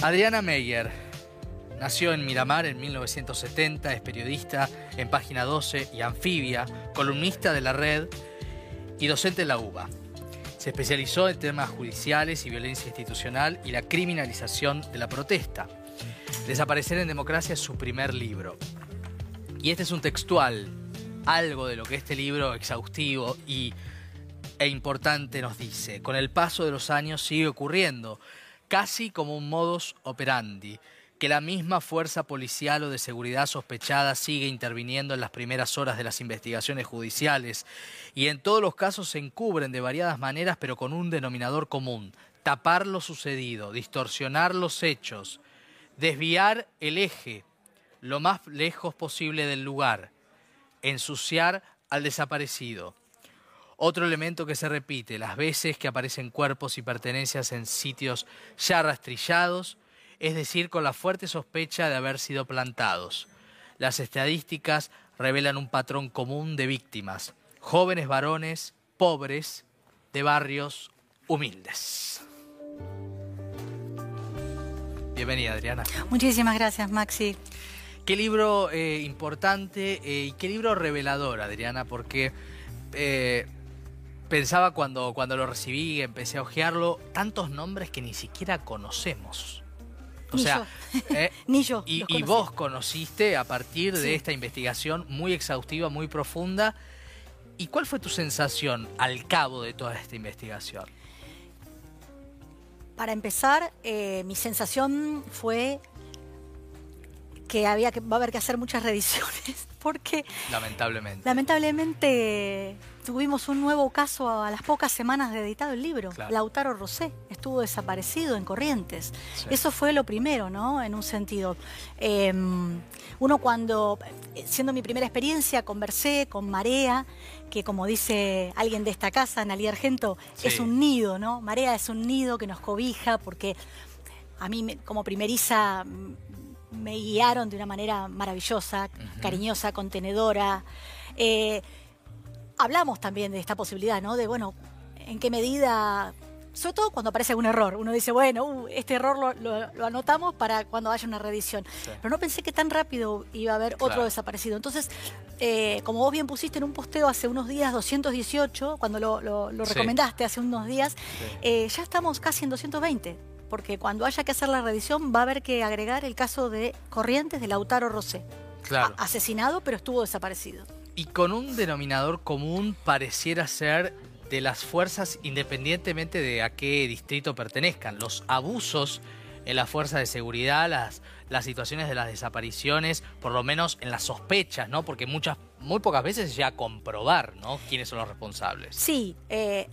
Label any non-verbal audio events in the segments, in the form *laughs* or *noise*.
Adriana Meyer nació en Miramar en 1970, es periodista en Página 12 y Anfibia, columnista de la red y docente en la UBA. Se especializó en temas judiciales y violencia institucional y la criminalización de la protesta. Desaparecer en democracia es su primer libro. Y este es un textual, algo de lo que este libro exhaustivo y, e importante nos dice. Con el paso de los años sigue ocurriendo, casi como un modus operandi, que la misma fuerza policial o de seguridad sospechada sigue interviniendo en las primeras horas de las investigaciones judiciales y en todos los casos se encubren de variadas maneras pero con un denominador común, tapar lo sucedido, distorsionar los hechos, desviar el eje lo más lejos posible del lugar, ensuciar al desaparecido. Otro elemento que se repite, las veces que aparecen cuerpos y pertenencias en sitios ya rastrillados, es decir, con la fuerte sospecha de haber sido plantados. Las estadísticas revelan un patrón común de víctimas, jóvenes varones, pobres, de barrios humildes. Bienvenida, Adriana. Muchísimas gracias, Maxi. Qué libro eh, importante eh, y qué libro revelador, Adriana, porque eh, pensaba cuando, cuando lo recibí y empecé a hojearlo, tantos nombres que ni siquiera conocemos. O Ni sea, *laughs* Ni yo. Y, y vos conociste a partir de esta investigación muy exhaustiva, muy profunda. ¿Y cuál fue tu sensación al cabo de toda esta investigación? Para empezar, mi sensación fue que había que va a haber que hacer muchas revisiones *laughs* porque lamentablemente. lamentablemente tuvimos un nuevo caso a las pocas semanas de editado el libro. Lautaro Rosé estuvo desaparecido en Corrientes. Eso fue lo primero no en un sentido. Em, uno cuando siendo mi primera experiencia conversé con Marea que como dice alguien de esta casa Nalí Argento es un nido no Marea es un nido que nos cobija porque a mí como primeriza me guiaron de una manera maravillosa, cariñosa, contenedora. Eh, hablamos también de esta posibilidad, ¿no? De, bueno, en qué medida, sobre todo cuando aparece algún error, uno dice, bueno, uh, este error lo, anotamos para cuando haya una reedición. Pero no pensé que tan rápido iba a haber otro desaparecido. Entonces, eh, como vos bien pusiste en un posteo hace unos días, 218, cuando lo, recomendaste hace unos días, eh, ya estamos casi en 220 porque cuando haya que hacer la revisión va a haber que agregar el caso de Corrientes de Lautaro Rosé. Claro. asesinado, pero estuvo desaparecido. Y con un denominador común pareciera ser de las fuerzas independientemente de a qué distrito pertenezcan. Los abusos en las fuerzas de seguridad, las, las situaciones de las desapariciones, por lo menos en las sospechas, ¿no? Porque muchas, muy pocas veces se llega a comprobar, ¿no? Quiénes son los responsables. Sí, eh,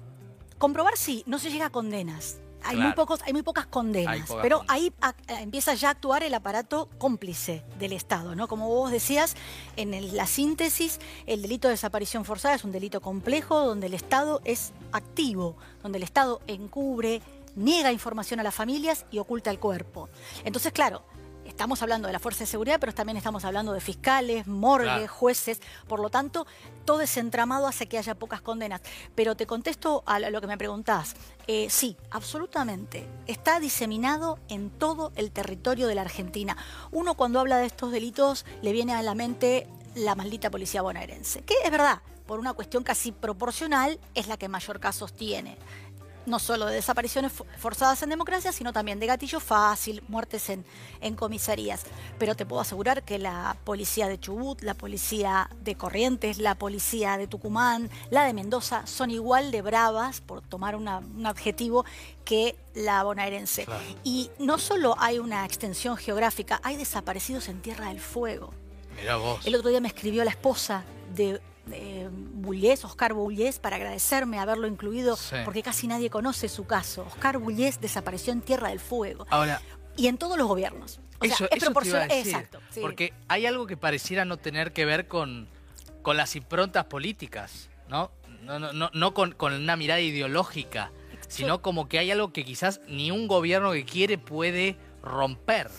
comprobar sí, no se llega a condenas hay, muy pocos, hay muy pocas condenas, pero ahí empieza ya a actuar el aparato cómplice del Estado, ¿no? Como vos decías, en la síntesis, el delito de desaparición forzada es un delito complejo donde el Estado es activo, donde el Estado encubre, niega información a las familias y oculta el cuerpo. Entonces, claro, estamos hablando de la fuerza de seguridad, pero también estamos hablando de fiscales, morgues, jueces. Por lo tanto, todo ese entramado hace que haya pocas condenas. Pero te contesto a lo que me preguntás. Eh, sí, absolutamente. Está diseminado en todo el territorio de la Argentina. Uno cuando habla de estos delitos le viene a la mente la maldita policía bonaerense, que es verdad, por una cuestión casi proporcional, es la que mayor casos tiene no solo de desapariciones forzadas en democracia, sino también de gatillo fácil, muertes en, en comisarías. Pero te puedo asegurar que la policía de Chubut, la policía de Corrientes, la policía de Tucumán, la de Mendoza, son igual de bravas, por tomar un adjetivo, que la bonaerense. Y no solo hay una extensión geográfica, hay desaparecidos en Tierra del Fuego. vos. El otro día me escribió la esposa de eh, Oscar Bullés, para agradecerme haberlo incluido, porque casi nadie conoce su caso. Oscar Bullés desapareció en Tierra del Fuego. Ahora, y en todos los gobiernos. eso, es proporcional. Exacto. Porque hay algo que pareciera no tener que ver con, con las improntas políticas, ¿no? No, no, no, con, con, una mirada ideológica, sino como que hay algo que quizás ni un gobierno que quiere puede romper.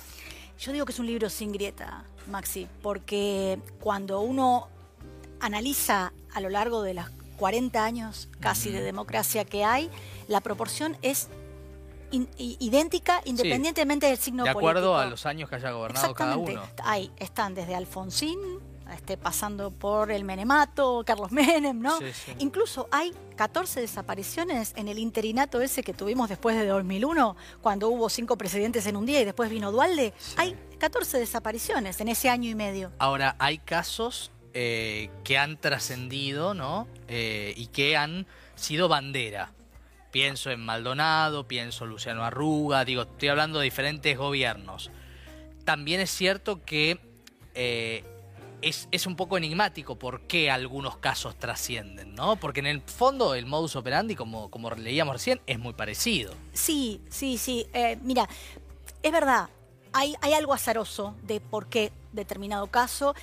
Yo digo que es un libro sin grieta, Maxi, porque cuando uno analiza a lo largo de los 40 años casi de democracia que hay, la proporción es idéntica independientemente del signo político. De acuerdo a los años que haya gobernado cada uno. Ahí están desde Alfonsín, este, pasando por el Menemato, Carlos Menem, ¿no? Incluso hay 14 desapariciones en el interinato ese que tuvimos después de 2001, cuando hubo cinco presidentes en un día y después vino Dualde. Hay 14 desapariciones en ese año y medio. Ahora, hay casos eh, que han trascendido, ¿no? Eh, y que han sido bandera. Pienso en Maldonado, pienso en Luciano Arruga, digo, estoy hablando de diferentes gobiernos. También es cierto que eh, es, un poco enigmático por qué algunos casos trascienden, ¿no? Porque en el fondo el modus operandi, como, como leíamos recién, es muy parecido. Sí, sí, sí. Mira, es verdad, hay, hay algo azaroso de por qué determinado caso.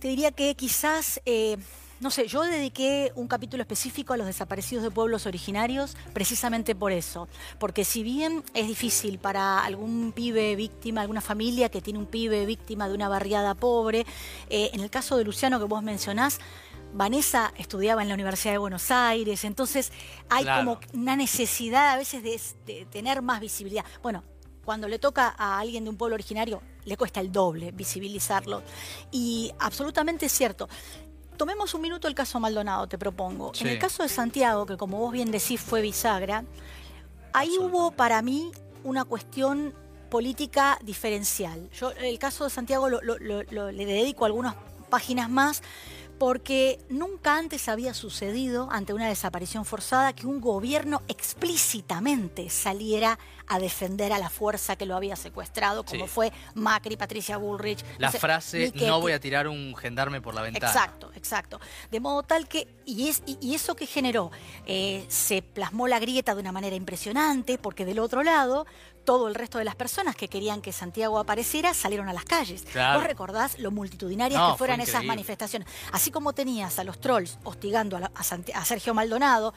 Te diría que quizás... Eh, no sé, yo dediqué un capítulo específico a los desaparecidos de pueblos originarios precisamente por eso. Porque si bien es difícil para algún pibe víctima, alguna familia que tiene un pibe víctima de una barriada pobre, eh, en el caso de Luciano que vos mencionás, Vanessa estudiaba en la Universidad de Buenos Aires, entonces hay como una necesidad a veces de, tener más visibilidad. Bueno, cuando le toca a alguien de un pueblo originario, le cuesta el doble visibilizarlo. Y absolutamente es cierto. Tomemos un minuto el caso Maldonado, te propongo. En el caso de Santiago, que como vos bien decís fue bisagra, ahí hubo para mí una cuestión política diferencial. Yo el caso de Santiago le dedico algunas páginas más porque nunca antes había sucedido ante una desaparición forzada que un gobierno explícitamente saliera a defender a la fuerza que lo había secuestrado, como fue Macri, Patricia Bullrich. La frase, no voy a tirar un gendarme por la ventana. Exacto, exacto. De modo tal que, y, es, y, eso que generó, eh, se plasmó la grieta de una manera impresionante, porque del otro lado todo el resto de las personas que querían que Santiago apareciera salieron a las calles. ¿Vos recordás lo multitudinarias que fueran esas manifestaciones? Así como tenías a los trolls hostigando a Sergio Maldonado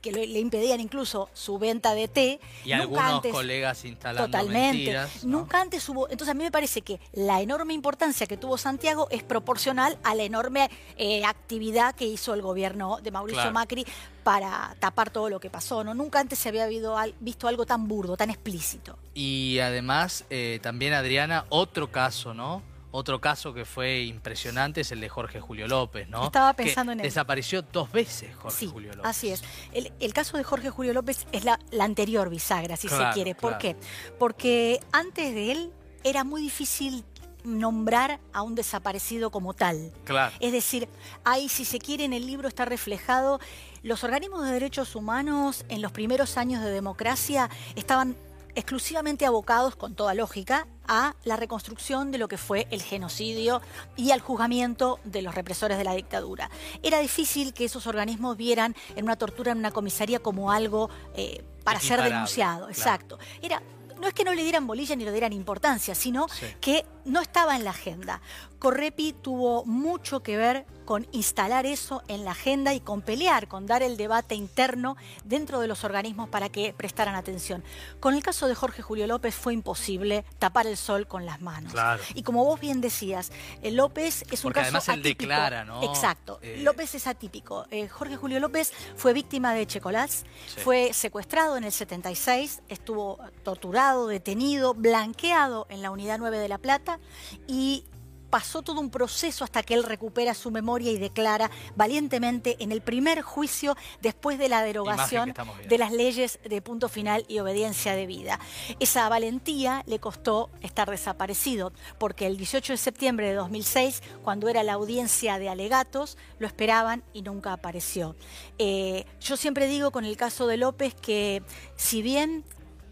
que le, impedían incluso su venta de té. Y algunos colegas instalando Totalmente. Nunca antes hubo... Entonces a mí me parece que la enorme importancia que tuvo Santiago es proporcional a la enorme eh, actividad que hizo el gobierno de Mauricio Macri para tapar todo lo que pasó. ¿no? Nunca antes se había visto algo tan burdo, tan explícito. Y además, eh, también Adriana, otro caso, ¿no? Otro caso que fue impresionante es el de Jorge Julio López, ¿no? Estaba pensando en él. Desapareció dos veces Jorge Julio López. Así es. El, caso de Jorge Julio López es la, anterior bisagra, si se quiere. ¿Por qué? Porque antes de él era muy difícil nombrar a un desaparecido como tal. Claro. Es decir, ahí si se quiere en el libro está reflejado los organismos de derechos humanos en los primeros años de democracia estaban exclusivamente abocados, con toda lógica, a la reconstrucción de lo que fue el genocidio y al juzgamiento de los represores de la dictadura. Era difícil que esos organismos vieran en una tortura en una comisaría como algo eh, para ser denunciado. Exacto. Era no es que no le dieran bolilla ni le dieran importancia, sino que no estaba en la agenda. Correpi tuvo mucho que ver con instalar eso en la agenda y con pelear, con dar el debate interno dentro de los organismos para que prestaran atención. Con el caso de Jorge Julio López fue imposible tapar el sol con las manos. Y como vos bien decías, eh, López es un caso además él declara, ¿no? Exacto. Eh, López es atípico. Eh, Jorge Julio López fue víctima de Checolás, fue secuestrado en el 76, estuvo torturado, detenido, blanqueado en la Unidad 9 de La Plata y pasó todo un proceso hasta que él recupera su memoria y declara valientemente en el primer juicio después de la derogación de las leyes de punto final y obediencia de vida. Esa valentía le costó estar desaparecido, porque el 18 de septiembre de 2006, cuando era la audiencia de alegatos, lo esperaban y nunca apareció. Eh, yo siempre digo con el caso de López que si bien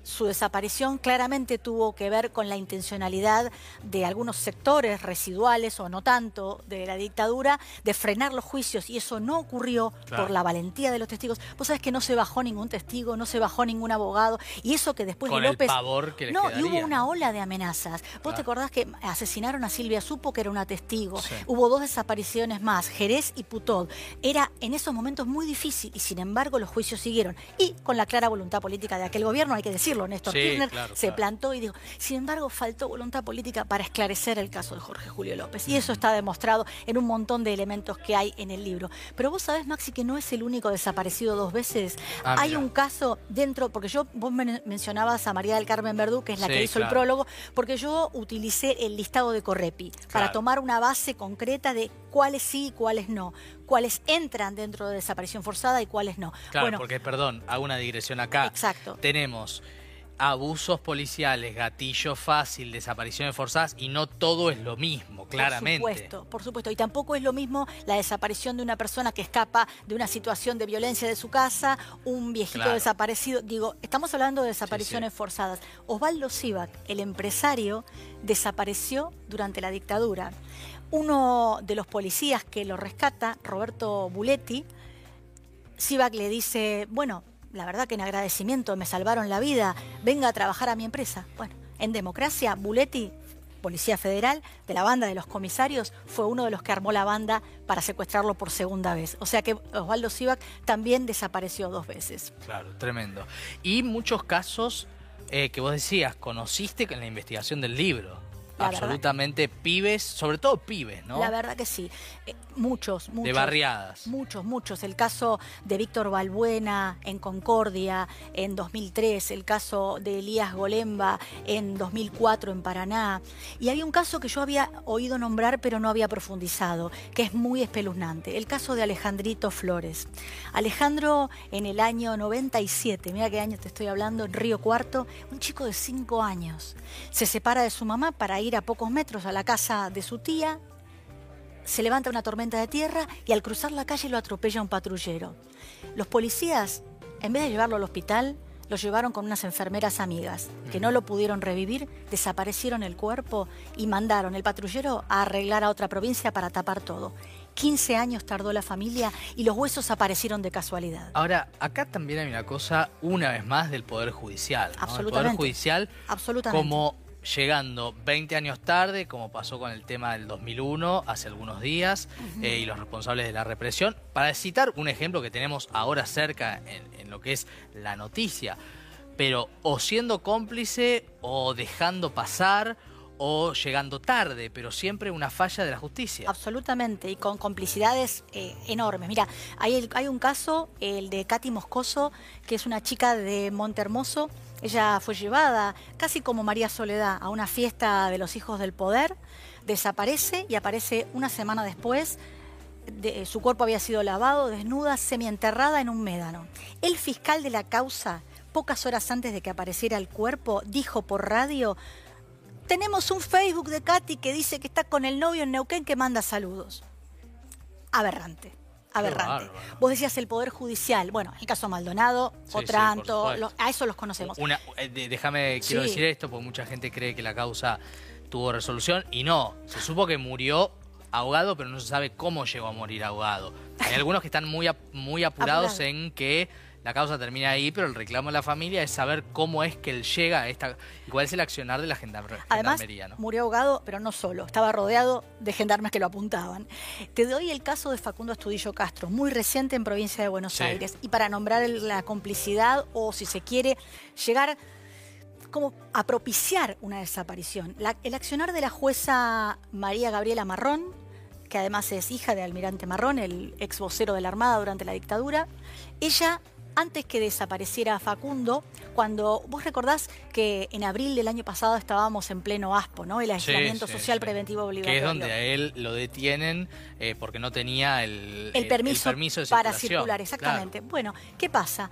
su desaparición claramente tuvo que ver con la intencionalidad de algunos sectores residuales o no tanto de la dictadura de frenar los juicios y eso no ocurrió por la valentía de los testigos. Vos sabés que no se bajó ningún testigo, no se bajó ningún abogado y eso que después de López... que no, y hubo una ola de amenazas. Vos te acordás que asesinaron a Silvia Supo, que era una testigo. Hubo dos desapariciones más, Jerez y Putod. Era en esos momentos muy difícil y sin embargo los juicios siguieron. Y con la clara voluntad política de aquel gobierno, hay que decirlo, decirlo, Néstor Kirchner se plantó y dijo, sin embargo, faltó voluntad política para esclarecer el caso de Jorge Julio López. Y eso está demostrado en un montón de elementos que hay en el libro. Pero vos sabés, Maxi, que no es el único desaparecido dos veces. Ah, hay un caso dentro, porque yo, vos mencionabas a María del Carmen Verdú, que es la que hizo el prólogo, porque yo utilicé el listado de Correpi para tomar una base concreta de cuáles sí y cuáles no, cuáles entran dentro de desaparición forzada y cuáles no. Claro, porque, perdón, hago una digresión acá. Exacto. Tenemos abusos policiales, gatillo fácil, desapariciones forzadas y no todo es lo mismo, claramente. Por supuesto, por supuesto. Y tampoco es lo mismo la desaparición de una persona que escapa de una situación de violencia de su casa, un viejito desaparecido. Digo, estamos hablando de desapariciones forzadas. Osvaldo Sivac, el empresario, desapareció durante la dictadura. Uno de los policías que lo rescata, Roberto Buletti, Sivac le dice, bueno, la verdad que en agradecimiento me salvaron la vida, venga a trabajar a mi empresa. Bueno, en democracia, Buletti, Policía Federal, de la banda de los comisarios, fue uno de los que armó la banda para secuestrarlo por segunda vez. O sea que Osvaldo Sivac también desapareció dos veces. Claro, tremendo. Y muchos casos eh, que vos decías, conociste en la investigación del libro absolutamente pibes, sobre todo pibes, ¿no? La verdad que sí. Eh, muchos, muchos. De barriadas. Muchos, muchos. El caso de Víctor Balbuena en Concordia en 2003, el caso de Elías Golemba en 2004 en Paraná. Y hay un caso que yo había oído nombrar pero no había profundizado, que es muy espeluznante. El caso de Alejandrito Flores. Alejandro en el año 97, mira qué año te estoy hablando, en Río Cuarto, un chico de 5 años. Se separa de su mamá para ir ir a pocos metros a la casa de su tía, se levanta una tormenta de tierra y al cruzar la calle lo atropella un patrullero. Los policías, en vez de llevarlo al hospital, lo llevaron con unas enfermeras amigas, que no lo pudieron revivir, desaparecieron el cuerpo y mandaron el patrullero a arreglar a otra provincia para tapar todo. 15 años tardó la familia y los huesos aparecieron de casualidad. Ahora, acá también hay una cosa, una vez más, del Poder Judicial. Absolutamente. El Poder Judicial Absolutamente. como llegando 20 años tarde, como pasó con el tema del 2001, hace algunos días, eh, y los responsables de la represión, para citar un ejemplo que tenemos ahora cerca en, en lo que es la noticia, pero o siendo cómplice o dejando pasar o llegando tarde, pero siempre una falla de la justicia. Absolutamente, y con complicidades eh, enormes. Mira, hay, hay un caso, el de Katy Moscoso, que es una chica de Montermoso. Ella fue llevada, casi como María Soledad, a una fiesta de los hijos del poder, desaparece y aparece una semana después. De, su cuerpo había sido lavado, desnuda, semienterrada en un médano. El fiscal de la causa, pocas horas antes de que apareciera el cuerpo, dijo por radio tenemos un Facebook de Katy que dice que está con el novio en Neuquén que manda saludos. Aberrante. Aberrante. Vos decías el Poder Judicial. Bueno, el caso Maldonado, Otranto, a eso los conocemos. Eh, déjame, quiero decir esto, porque mucha gente cree que la causa tuvo resolución y no. Se supo que murió ahogado, pero no se sabe cómo llegó a morir ahogado. Hay *laughs* algunos que están muy, muy apurados en que la causa termina ahí, pero el reclamo de la familia es saber cómo es que él llega a esta... y cuál es el accionar de la gendarmería. Además, murió ahogado, pero no solo, estaba rodeado de gendarmes que lo apuntaban. Te doy el caso de Facundo Astudillo Castro, muy reciente en provincia de Buenos Aires, y para nombrar la complicidad o, si se quiere, llegar como a propiciar una desaparición. el accionar de la jueza María Gabriela Marrón, que además es hija de Almirante Marrón, el ex vocero de la Armada durante la dictadura, ella antes que desapareciera Facundo, cuando vos recordás que en abril del año pasado estábamos en pleno ASPO, ¿no? El aislamiento social preventivo obligatorio. Que es donde a él lo detienen eh, porque no tenía el, el, permiso, para circular, exactamente. Bueno, ¿qué pasa?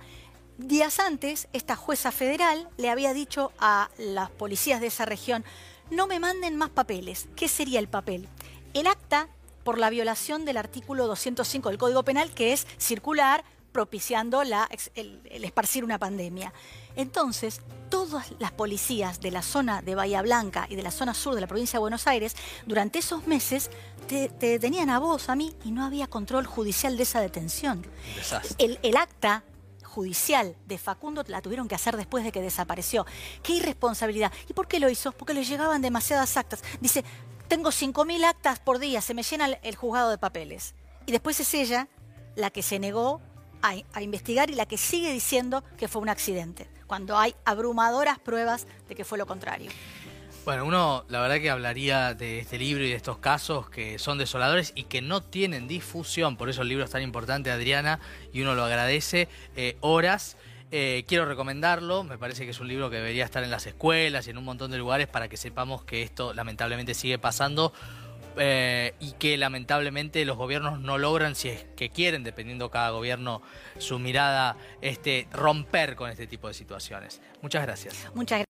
Días antes, esta jueza federal le había dicho a las policías de esa región, no me manden más papeles. ¿Qué sería el papel? El acta por la violación del artículo 205 del Código Penal, que es circular, propiciando la, el, esparcir una pandemia. Entonces, todas las policías de la zona de Bahía Blanca y de la zona sur de la provincia de Buenos Aires, durante esos meses, te, detenían a vos, a mí, y no había control judicial de esa detención. El, el acta judicial de Facundo la tuvieron que hacer después de que desapareció. ¡Qué irresponsabilidad! ¿Y por qué lo hizo? Porque le llegaban demasiadas actas. Dice, tengo 5.000 actas por día, se me llena el juzgado de papeles. Y después es ella la que se negó a, investigar y la que sigue diciendo que fue un accidente. cuando hay abrumadoras pruebas de que fue lo contrario. Bueno, uno la verdad que hablaría de este libro y de estos casos que son desoladores y que no tienen difusión, por eso el libro es tan importante, Adriana, y uno lo agradece, eh, horas. Eh, quiero recomendarlo, me parece que es un libro que debería estar en las escuelas y en un montón de lugares para que sepamos que esto lamentablemente sigue pasando eh, y que lamentablemente los gobiernos no logran, si es que quieren, dependiendo cada gobierno su mirada, este, romper con este tipo de situaciones. Muchas gracias. Muchas gracias.